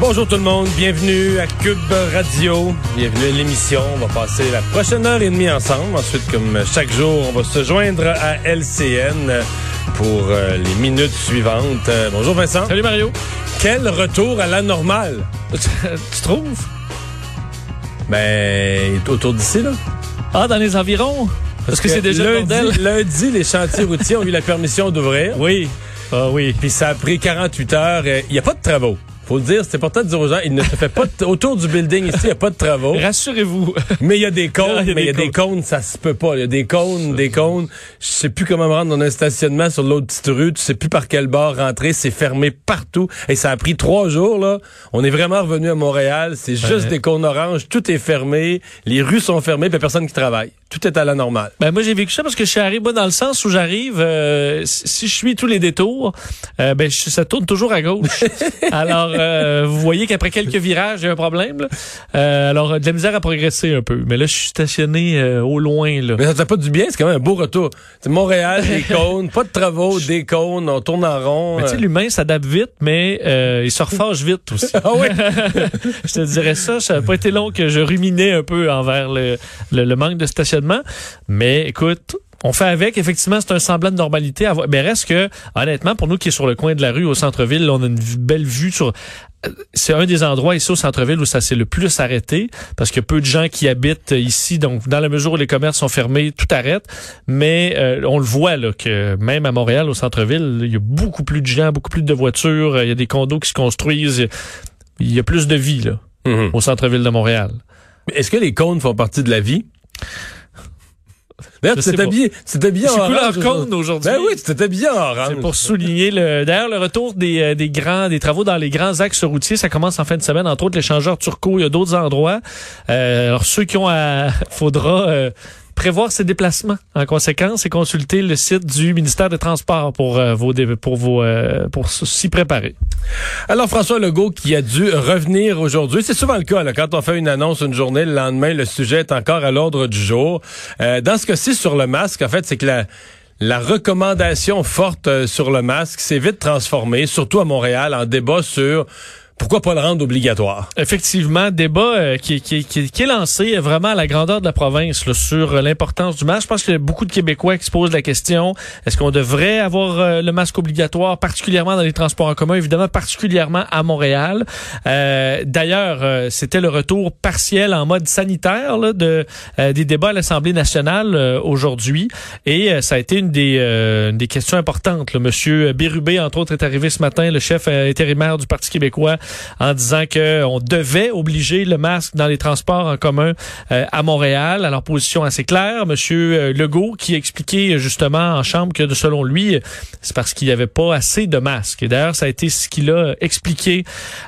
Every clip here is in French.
Bonjour tout le monde, bienvenue à Cube Radio, bienvenue à l'émission. On va passer la prochaine heure et demie ensemble. Ensuite, comme chaque jour, on va se joindre à LCN pour euh, les minutes suivantes. Euh, bonjour Vincent. Salut Mario. Quel retour à la normale? tu trouves? Ben, autour d'ici, là. Ah, dans les environs? Parce que, c'est déjà le lundi, bordel. lundi, les chantiers routiers ont eu la permission d'ouvrir. Oui. Ah oui. Puis ça a pris 48 heures. Euh, Il n'y a pas de travaux. Faut le dire, c'est important de dire aux gens, il ne se fait pas de- autour du building ici, il n'y a pas de travaux. Rassurez-vous. Mais il y a des cônes, mais il y a des cônes, ça se peut pas. Il y a des cônes, des cônes. Je sais plus comment me rendre dans un stationnement sur l'autre petite rue. Tu sais plus par quel bord rentrer. C'est fermé partout. Et ça a pris trois jours, là. On est vraiment revenu à Montréal. C'est juste Ouais. des cônes oranges. Tout est fermé. Les rues sont fermées. Puis personne qui travaille. Tout est à la normale. Ben moi j'ai vécu ça parce que je suis arrivé moi, dans le sens où j'arrive euh, si je suis tous les détours euh, ben je- ça tourne toujours à gauche. alors euh, vous voyez qu'après quelques virages, a un problème là. Euh, alors de la misère à progresser un peu. Mais là je suis stationné euh, au loin là. Mais ça fait pas du bien. C'est quand même un beau retour. C'est Montréal, des cônes. Pas de travaux, des cônes. On tourne en rond. Mais tu sais, l'humain s'adapte vite, mais euh, il se reforge vite aussi. Ah ouais? je te dirais ça. Ça n'a pas été long que je ruminais un peu envers le, le, le manque de stationnement. Mais écoute, on fait avec. Effectivement, c'est un semblant de normalité. Mais reste que, honnêtement, pour nous qui est sur le coin de la rue au centre-ville, on a une belle vue sur... euh, C'est un des endroits ici au centre-ville où ça s'est le plus arrêté parce qu'il y a peu de gens qui habitent ici. Donc, dans la mesure où les commerces sont fermés, tout arrête. Mais euh, on le voit là que même à Montréal, au centre-ville, il y a beaucoup plus de gens, beaucoup plus de voitures. Il y a des condos qui se construisent. Il y a plus de vie là Mhm. au centre-ville de Montréal. Est-ce que les cônes font partie de la vie? D'ailleurs, Je tu t'es habillé, tu t'es habillé Je en suis couleur orange cône aujourd'hui. Ben oui, tu t'es habillé en orange. C'est pour souligner le d'ailleurs le retour des, euh, des grands des travaux dans les grands axes routiers ça commence en fin de semaine entre autres l'échangeur Turco il y a d'autres endroits Euh, alors ceux qui ont à faudra euh, prévoir ses déplacements en conséquence et consulter le site du ministère des Transports pour euh, vos pour euh, pour s'y préparer. Alors, François Legault qui a dû revenir aujourd'hui. C'est souvent le cas, là, quand on fait une annonce une journée, le lendemain, le sujet est encore à l'ordre du jour. Euh, dans ce cas-ci, sur le masque, en fait, c'est que la, la recommandation forte euh, sur le masque s'est vite transformée, surtout à Montréal, en débat sur pourquoi pas le rendre obligatoire? Effectivement, débat euh, qui, qui, qui, qui est lancé vraiment à la grandeur de la province là, sur euh, l'importance du masque. Je pense qu'il y a beaucoup de Québécois qui se posent la question est-ce qu'on devrait avoir euh, le masque obligatoire, particulièrement dans les transports en commun, évidemment particulièrement à Montréal. Euh, D'ailleurs, c'était le retour partiel en mode sanitaire là, de des débats à l'Assemblée nationale aujourd'hui, et ça a été une des des questions importantes. là. Monsieur Bérubé, entre autres, est arrivé ce matin, le chef intérimaire du Parti québécois en disant que on devait obliger le masque dans les transports en commun euh, à Montréal. Alors position assez claire, Monsieur euh, Legault qui expliquait euh, justement en chambre que selon lui, c'est parce qu'il n'y avait pas assez de masques. Et d'ailleurs, ça a été ce qu'il a expliqué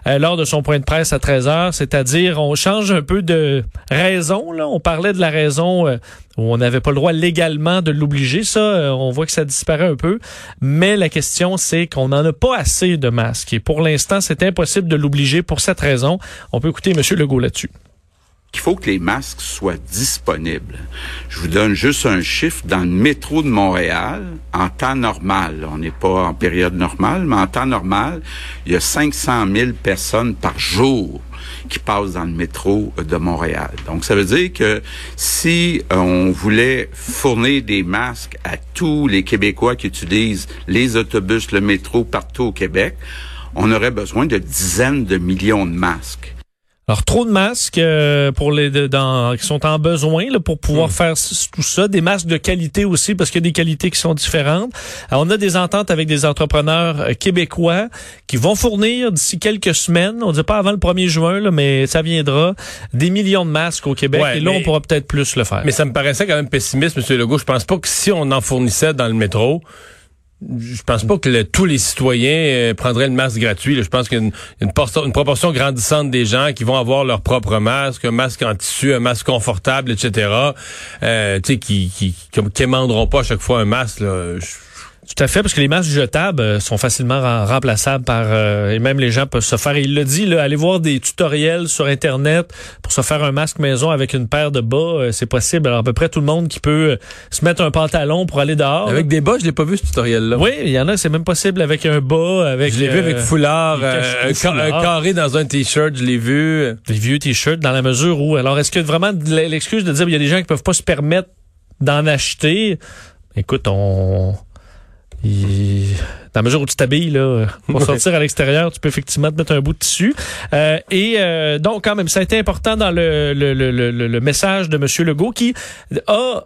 lors de son point de presse à 13 heures, c'est-à-dire on change un peu de raison. Là, on parlait de la raison. Où on n'avait pas le droit légalement de l'obliger. Ça, euh, on voit que ça disparaît un peu. Mais la question, c'est qu'on n'en a pas assez de masques. Et pour l'instant, c'est impossible de l'obliger pour cette raison. On peut écouter M. Legault là-dessus. qu'il faut que les masques soient disponibles. Je vous donne juste un chiffre. Dans le métro de Montréal, en temps normal, on n'est pas en période normale, mais en temps normal, il y a 500 000 personnes par jour qui passent dans le métro de Montréal. Donc, ça veut dire que si euh, on voulait fournir des masques à tous les Québécois qui utilisent les autobus, le métro partout au Québec, on aurait besoin de dizaines de millions de masques. Alors, trop de masques euh, pour les de- dans, qui sont en besoin là, pour pouvoir faire c- tout ça. Des masques de qualité aussi, parce qu'il y a des qualités qui sont différentes. Alors, on a des ententes avec des entrepreneurs euh, québécois qui vont fournir d'ici quelques semaines, on ne dit pas avant le 1er juin, là, mais ça viendra, des millions de masques au Québec. Ouais, et là, mais- on pourra peut-être plus le faire. Mais ça me paraissait quand même pessimiste, M. Legault. Je pense pas que si on en fournissait dans le métro, je pense pas que tous les citoyens euh, prendraient le masque gratuit. Je pense qu'il y a une, une, portion- une proportion grandissante des gens qui vont avoir leur propre masque, un masque en tissu, un masque confortable, etc. Euh, tu sais, qui qui qui, qui pas à chaque fois un masque. Tout à fait, parce que les masques jetables euh, sont facilement rem- remplaçables par euh, et même les gens peuvent se faire. et Il l'a dit, là, aller voir des tutoriels sur internet pour se faire un masque maison avec une paire de bas, euh, c'est possible. Alors à peu près tout le monde qui peut euh, se mettre un pantalon pour aller dehors. Avec des bas, je l'ai pas vu ce tutoriel-là. oui, il y en a, c'est même possible avec un bas, avec. Je l'ai vu avec foulard, euh, un, un carré dans un t-shirt, je l'ai vu. des vieux t-shirts dans la mesure où alors est-ce que vraiment l'excuse de dire il y a des gens qui peuvent pas se permettre d'en acheter? Écoute on il- dans la mesure où tu t'habilles là pour sortir à l'extérieur tu peux effectivement te mettre un bout de tissu. Euh, et euh, donc quand même ça a été important dans le le, le, le, le message de monsieur Legault qui a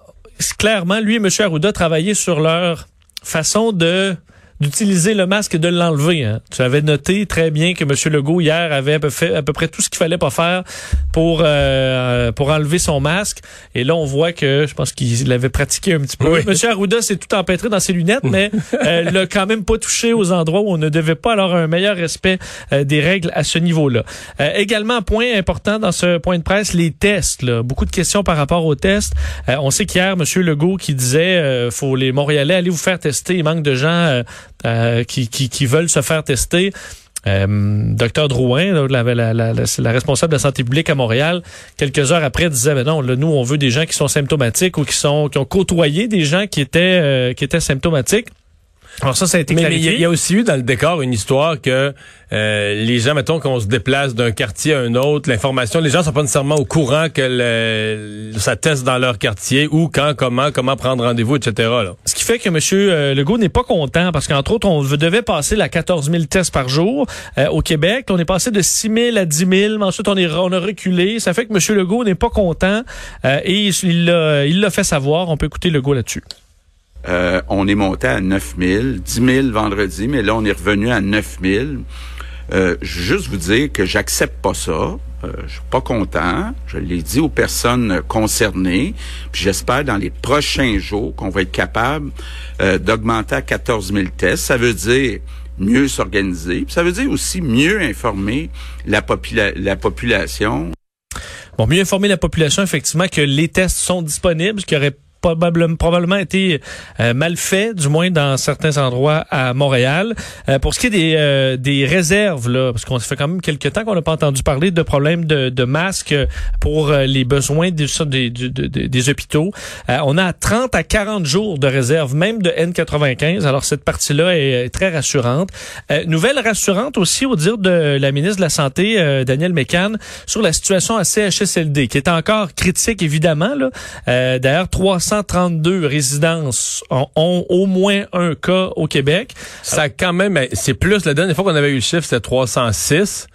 clairement lui et monsieur Arruda travaillé sur leur façon de d'utiliser le masque et de l'enlever. Hein. Tu avais noté très bien que M. Legault hier avait fait, à peu près tout ce qu'il fallait pas faire pour euh, pour enlever son masque. Et là, on voit que je pense qu'il l'avait pratiqué un petit peu. Oui. M. Arruda s'est tout empêtré dans ses lunettes, mais euh, l'a quand même pas touché aux endroits où on ne devait pas. Alors, un meilleur respect euh, des règles à ce niveau-là. Euh, également, point important dans ce point de presse, les tests. Là. Beaucoup de questions par rapport aux tests. Euh, on sait qu'hier, M. Legault qui disait euh, faut les Montréalais aller vous faire tester. Il manque de gens euh, qui, veulent se faire tester. Euh, Docteur Drouin, la, la, responsable de la santé publique à Montréal, quelques heures après disait ben non, nous on veut des gens qui sont symptomatiques ou qui sont qui ont côtoyé des gens qui étaient euh, qui étaient symptomatiques. Alors ça, ça a été Mais il y, a- il y a aussi eu dans le décor une histoire que euh, les gens, mettons qu'on se déplace d'un quartier à un autre, l'information, les gens sont pas nécessairement au courant que le, ça teste dans leur quartier ou quand, comment, comment prendre rendez-vous, etc. Là. Ce qui fait que M. euh, Legault n'est pas content parce qu'entre autres, on devait passer la 14 000 tests par jour euh, au Québec. On est passé de 6 000 à 10 000, mais ensuite on, est, on a reculé. Ça fait que M. Legault n'est pas content euh, et il l'a il l'a fait savoir. On peut écouter Legault là-dessus. Euh, on est monté à 9 000, 10 000 vendredi, mais là, on est revenu à 9 000. Euh, juste vous dire que j'accepte pas ça. Euh, je suis pas content. Je l'ai dit aux personnes concernées. Puis j'espère dans les prochains jours qu'on va être capable euh, d'augmenter à 14 000 tests. Ça veut dire mieux s'organiser. Puis Ça veut dire aussi mieux informer la, popula- la population Bon, mieux informer la population, effectivement, que les tests sont disponibles, ce qui aurait probablement, probablement été euh, mal fait, du moins dans certains endroits à Montréal. Euh, pour ce qui est des, euh, des réserves, là, parce qu'on ça fait quand même quelques temps qu'on n'a pas entendu parler de problèmes de, de masques pour euh, les besoins des, des, des, des- hôpitaux. Euh, on a 30 à 40 jours de réserve, même de N95. Alors, cette partie-là est, très rassurante. Euh, nouvelle rassurante aussi au dire de la ministre de la Santé, Danielle Mécan, sur la situation à CHSLD, qui est encore critique, évidemment. Là. D'ailleurs, 332 résidences ont, ont au moins un cas au Québec. Ça a quand même, c'est plus, la dernière fois qu'on avait eu le chiffre, c'était 306.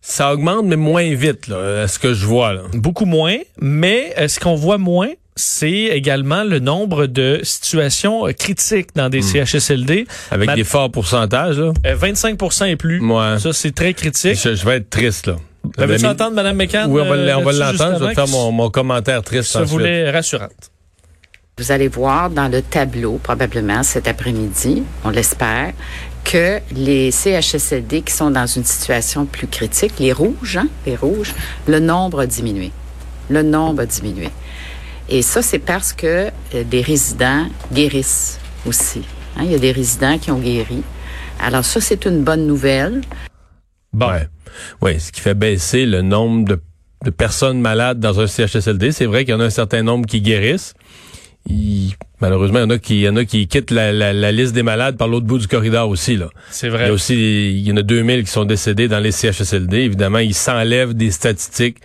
Ça augmente, mais moins vite, là, à ce que je vois. Là. Beaucoup moins, mais euh, ce qu'on voit moins, c'est également le nombre de situations euh, critiques dans des CHSLD. Avec Ma- des forts pourcentages. Là. Euh, 25 et plus. Ça, c'est très critique. je, je vais être triste. là. Veux-tu La- entendre Mme Mécan? Oui, on va, euh, l'entendre. Je vais faire mon, mon commentaire triste ensuite. voulait rassurante. Vous allez voir dans le tableau, probablement cet après-midi, on l'espère, que les CHSLD qui sont dans une situation plus critique, les rouges, hein, les rouges, le nombre a diminué. Le nombre a diminué. Et ça, c'est parce que euh, des résidents guérissent aussi. Hein, il y a des résidents qui ont guéri. Alors ça, c'est une bonne nouvelle. Bon. Ouais. Ouais, ce qui fait baisser le nombre de, de personnes malades dans un CHSLD. C'est vrai qu'il y en a un certain nombre qui guérissent. Il- malheureusement, il y en a qui, il y en a qui quittent la, la- la liste des malades par l'autre bout du corridor aussi. Là. C'est Il y vrai. a aussi, il y en a 2000 qui sont décédés dans les CHSLD. Évidemment, ils s'enlèvent des statistiques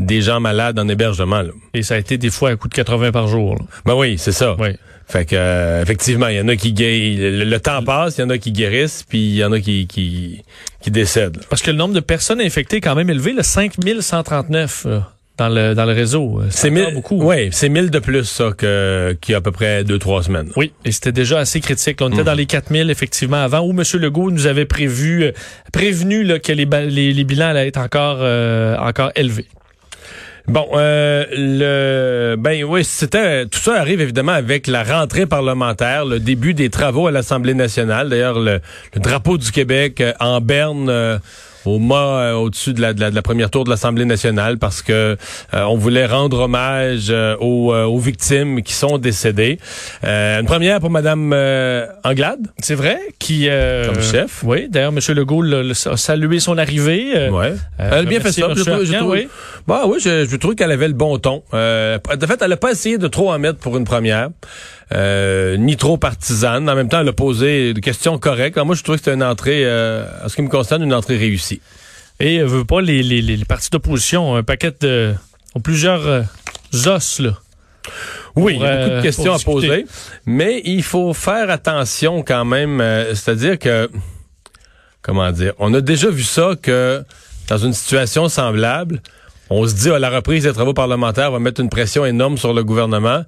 des gens malades en hébergement. Là. Et ça a été des fois à coup de 80 par jour. là. Ben oui, c'est ça. Oui. Fait que euh, effectivement, il y en a qui guérissent. Le, le temps passe, il y en a qui guérissent, puis il y en a qui qui, qui décèdent. Parce que le nombre de personnes infectées est quand même élevé, le 5139 là, dans le dans le réseau. Euh, C'est mille, beaucoup. Ouais, c'est 1000 de plus ça que qu'il y a à peu près deux trois semaines. Oui, et c'était déjà assez critique. On était Mhm. dans les 4000 effectivement avant où M. Legault nous avait prévu euh, prévenu là, que les, les, les bilans allaient être encore euh, encore élevés. Bon, euh, le ben oui, c'était tout ça arrive évidemment avec la rentrée parlementaire, le début des travaux à l'Assemblée nationale. D'ailleurs, le, le drapeau du Québec euh, en berne euh, au mât euh, au-dessus de la, de, la, de la première tour de l'Assemblée nationale parce que euh, on voulait rendre hommage euh, aux, aux victimes qui sont décédées. Euh, une première pour Madame Anglade. C'est vrai, qui... euh, Comme chef. Oui, d'ailleurs, M. Legault le- le- a salué son arrivée. Ouais. elle a bien fait ça. Je trouve, je trouve- oui. Bah oui, je, je trouve qu'elle avait le bon ton. Euh, de fait, elle a pas essayé de trop en mettre pour une première, euh, ni trop partisane. En même temps, elle a posé des questions correctes. Alors, moi, je trouve que c'était une entrée, euh, en ce qui me concerne, une entrée réussie. Et euh, veut pas les, les, les, les partis d'opposition ont un paquet de... ont plusieurs os, là. Oui, Pour, il y a beaucoup de questions à poser, mais il faut faire attention quand même. C'est-à-dire que, comment dire, on a déjà vu ça que dans une situation semblable, on se dit à la reprise des travaux parlementaires va mettre une pression énorme sur le gouvernement.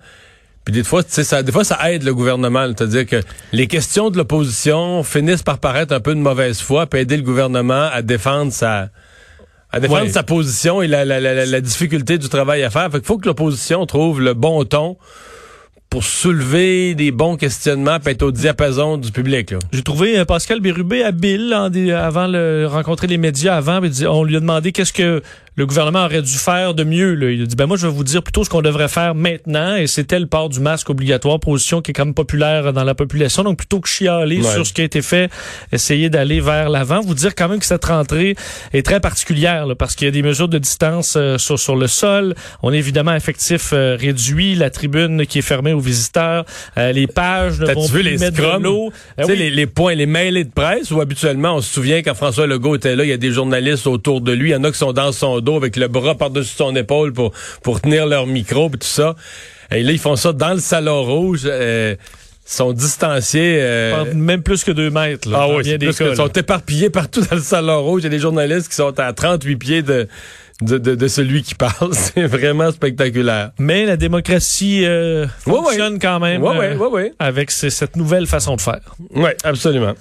Puis des fois, tu sais, ça, des fois, ça aide le gouvernement. C'est-à-dire que les questions de l'opposition finissent par paraître un peu de mauvaise foi, puis aider le gouvernement à défendre sa à défendre Ouais. sa position et la, la, la, la- difficulté du travail à faire. Fait qu'il faut que l'opposition trouve le bon ton pour soulever des bons questionnements, puis être au diapason du public. J'ai trouvé euh, Pascal Bérubé habile en avant de rencontrer les médias avant. On lui a demandé qu'est-ce que le gouvernement aurait dû faire de mieux. Là. Il a dit ben moi je vais vous dire plutôt ce qu'on devrait faire maintenant et c'était le port du masque obligatoire, position qui est quand même populaire dans la population. Donc plutôt que chialer Ouais. sur ce qui a été fait, essayer d'aller vers l'avant. Vous dire quand même que cette rentrée est très particulière là, parce qu'il y a des mesures de distance euh, sur, sur le sol. On est évidemment effectif euh, réduit, la tribune qui est fermée aux visiteurs, euh, les pages ne vont vu plus les mettre de l'eau. Oui. les, les points, les mailés de presse, où habituellement, on se souvient quand François Legault était là, il y a des journalistes autour de lui. Il y en a qui sont dans son dos avec le bras par-dessus son épaule pour, pour tenir leur micro et tout ça. Et là, ils font ça dans le salon rouge. euh, sont distanciés. euh, Même plus que deux mètres. Là, ah oui, bien des plus cas, sont éparpillés partout dans le salon rouge. Il y a des journalistes qui sont à 38 pieds de, de, de, de celui qui parle. C'est vraiment spectaculaire. Mais la démocratie euh, Ouais, ouais. fonctionne quand même ouais, euh, avec cette nouvelle façon de faire. Oui, absolument.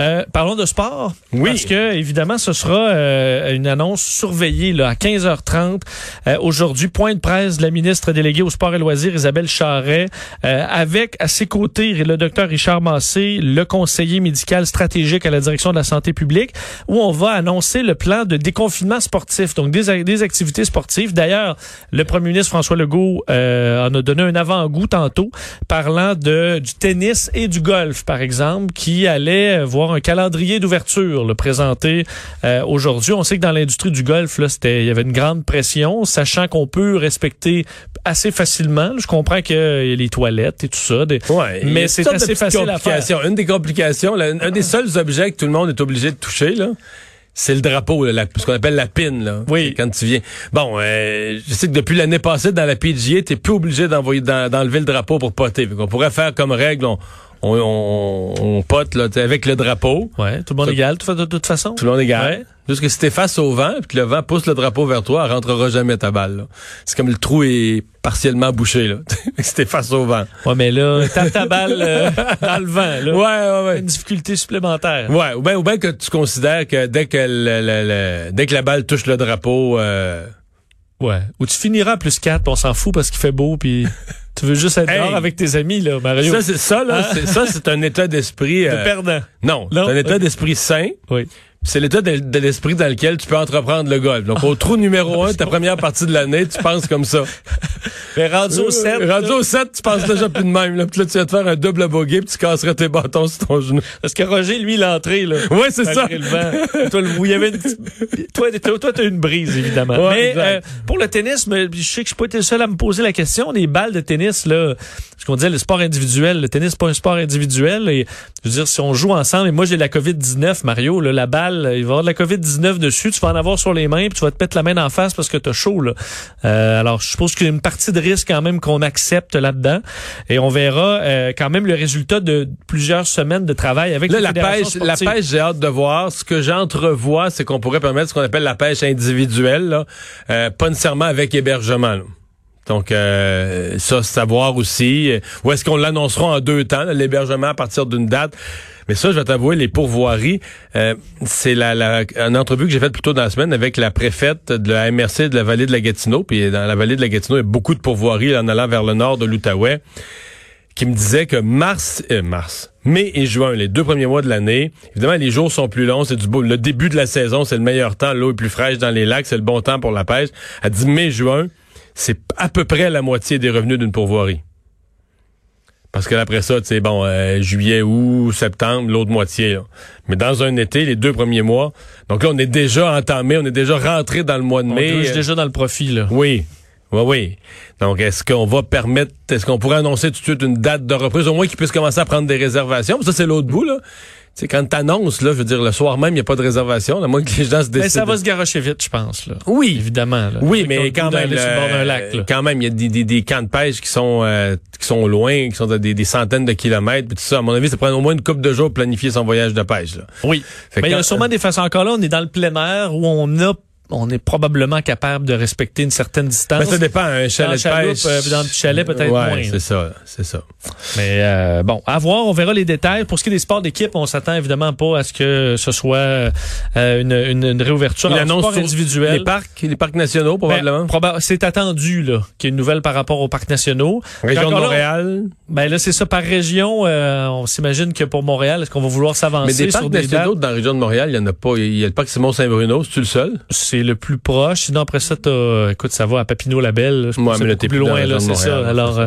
Euh, parlons de sport. Oui. Parce que, évidemment, ce sera euh, une annonce surveillée là, à 15h30. Euh, Aujourd'hui, point de presse de la ministre déléguée au sport et loisirs, Isabelle Charret, euh, avec à ses côtés le docteur Richard Massé, le conseiller médical stratégique à la direction de la santé publique, où on va annoncer le plan de déconfinement sportif, donc des, des activités sportives. D'ailleurs, le premier ministre François Legault euh, en a donné un avant-goût tantôt, parlant de du tennis et du golf, par exemple, qui allait euh, un calendrier d'ouverture le présenté euh, aujourd'hui. On sait que dans l'industrie du golf, là, c'était il y avait une grande pression, sachant qu'on peut respecter assez facilement. Je comprends qu'il y a les toilettes et tout ça, des- Ouais, mais c'est assez facile à faire. Une des complications, là, un des seuls objets que tout le monde est obligé de toucher, là, c'est le drapeau, là, la- ce qu'on appelle la pin. Là, Oui. Quand tu viens. Bon, euh, je sais que depuis l'année passée, dans la PGA, t'es plus obligé d'envoyer d'en- d'enlever le drapeau pour poter. On pourrait faire comme règle, on, on, on, on pote là, avec le drapeau. Ouais, tout le monde Ça- égal, de, de toute façon. Tout le monde est égal. Ouais. Juste que si t'es face au vent, puis que le vent pousse le drapeau vers toi, elle rentrera jamais ta balle. C'est comme le trou est partiellement bouché. là. si t'es face au vent. Ouais, mais là, tape ta balle euh, dans le vent, là. Ouais, ouais, ouais. Une difficulté supplémentaire. Ouais, ou bien ou ben que tu considères que dès que le- le- le- dès que la balle touche le drapeau, euh, Ouais. Ou tu finiras à plus 4, on s'en fout parce qu'il fait beau, puis tu veux juste être Hey! dehors avec tes amis, là, Mario. ça c'est ça là, Hein? c'est ça c'est un état d'esprit. de euh, perdant. non, Non? c'est un état d'esprit sain. Oui. C'est l'état de, de l'esprit dans lequel tu peux entreprendre le golf. Donc au trou numéro un, ta première partie de l'année, tu penses comme ça. Mais rendu au 7. Euh, Rendu au 7, tu penses déjà plus de même. Là, Puis là tu vas te faire un double bogey, puis tu casserais tes bâtons sur ton genou. Parce que Roger, lui, l'entrée, là. Ouais, c'est ça. le vent. toi, le- il y avait une toi, toi, toi, t'as une brise, évidemment. Ouais, mais euh, pour le tennis, mais je sais que je suis pas été le seul à me poser la question. Les balles de tennis, là, ce qu'on disait, le sport individuel, le tennis, pas un sport individuel. Et je veux dire, si on joue ensemble, et moi j'ai la COVID-19, Mario, là, la balle, il va y avoir de la COVID-19 dessus, tu vas en avoir sur les mains, puis tu vas te mettre la main en face parce que t'as chaud. Là. Euh, alors, je suppose qu'il y a une partie de risque quand même qu'on accepte là-dedans. Et on verra euh, quand même le résultat de plusieurs semaines de travail avec Là, la pêche, la pêche, j'ai hâte de voir. Ce que j'entrevois, c'est qu'on pourrait permettre ce qu'on appelle la pêche individuelle, là, euh, pas nécessairement avec hébergement. là. Donc, euh, ça, savoir aussi. euh, Où est-ce qu'on l'annoncera en deux temps, l'hébergement à partir d'une date? Mais ça, je vais t'avouer, les pourvoiries, euh, c'est la, la, une entrevue que j'ai faite plus tôt dans la semaine avec la préfète de la MRC de la vallée de la Gatineau. Puis dans la vallée de la Gatineau, il y a beaucoup de pourvoiries en allant vers le nord de l'Outaouais qui me disait que mars, euh, mars, mai et juin, les deux premiers mois de l'année, évidemment, les jours sont plus longs, c'est du beau. Le début de la saison, c'est le meilleur temps, l'eau est plus fraîche dans les lacs, c'est le bon temps pour la pêche. Elle dit mai, juin, c'est à peu près la moitié des revenus d'une pourvoirie. Parce que après ça, c'est bon, euh, juillet, août, septembre, l'autre moitié. là. Mais dans un été, les deux premiers mois, donc là, on est déjà entamé, on est déjà rentré dans le mois de On mai. est déjà dans le profit, là. Oui. Oui, oui. Donc, est-ce qu'on va permettre, est-ce qu'on pourrait annoncer tout de suite une date de reprise, au moins qu'ils puissent commencer à prendre des réservations? Ça, c'est l'autre bout, là. Sais, quand t'annonces, là, je veux dire, le soir même, il n'y a pas de réservation, à moins que les gens se décident. Mais ça va se garocher vite, je pense, là. Oui. Évidemment, là. Oui, mais quand même, le bord d'un euh, lac, là. quand même, il y a des, des, des camps de pêche qui sont euh, qui sont loin, qui sont à des, des centaines de kilomètres, puis tout ça. À mon avis, ça prend au moins une couple de jours pour planifier son voyage de pêche. Là. Oui. Fait mais il y a sûrement des façons encore là, on est dans le plein air où on a on est probablement capable de respecter une certaine distance. Ben, ça dépend. Un dans chalet le de pêche. euh, dans le petit chalet, peut-être ouais, moins. c'est ça, c'est ça. Mais euh, bon, à voir, on verra les détails. Pour ce qui est des sports d'équipe, on s'attend évidemment pas à ce que ce soit euh, une, une, une réouverture. Une annonce sport sur individuel. Les parcs, les parcs nationaux, Ben, probablement. proba- c'est attendu là qu'il y ait une nouvelle par rapport aux parcs nationaux. Région de Montréal. Ben là, c'est ça par région. euh, on s'imagine que pour Montréal, est-ce qu'on va vouloir Mais s'avancer des sur parcs des nationaux dates? dans la région de Montréal, il y en a pas. Il y a le parc Simon-Saint-Bruno, c'est-tu le seul? C'est le plus proche. Sinon, après ça, t'as, écoute, ça va à Papineau-Labelle. Ouais, mais là, t'es plus loin, là, c'est ça. Alors, euh,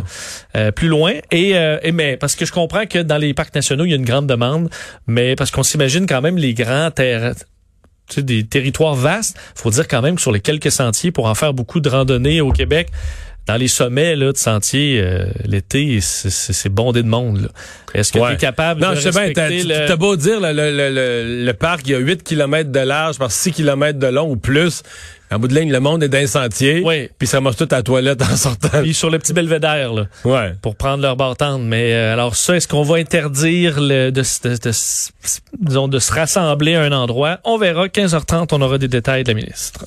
euh, plus loin. Et, euh, et mais, parce que je comprends que dans les parcs nationaux, il y a une grande demande, mais parce qu'on s'imagine quand même les grands terrains, tu sais, des territoires vastes. Faut dire quand même que sur les quelques sentiers, pour en faire beaucoup de randonnées au Québec, dans les sommets là, de sentiers, euh, l'été, c'est- bondé de monde. Est-ce que Ouais. tu es capable Non, de je sais bien, respecter le... t'as beau dire, le, le, le, le- le parc, il y a 8 km de large par 6 km de long ou plus. En bout de ligne, le monde est d'un sentier. Oui. Puis ça marche tout à la toilette en sortant. Puis sur le petit belvédère, là. Ouais. pour prendre leur bartende. Mais euh, alors ça, est-ce qu'on va interdire le, de, de, de disons, de se rassembler à un endroit? On verra. 15h30, on aura des détails de la ministre.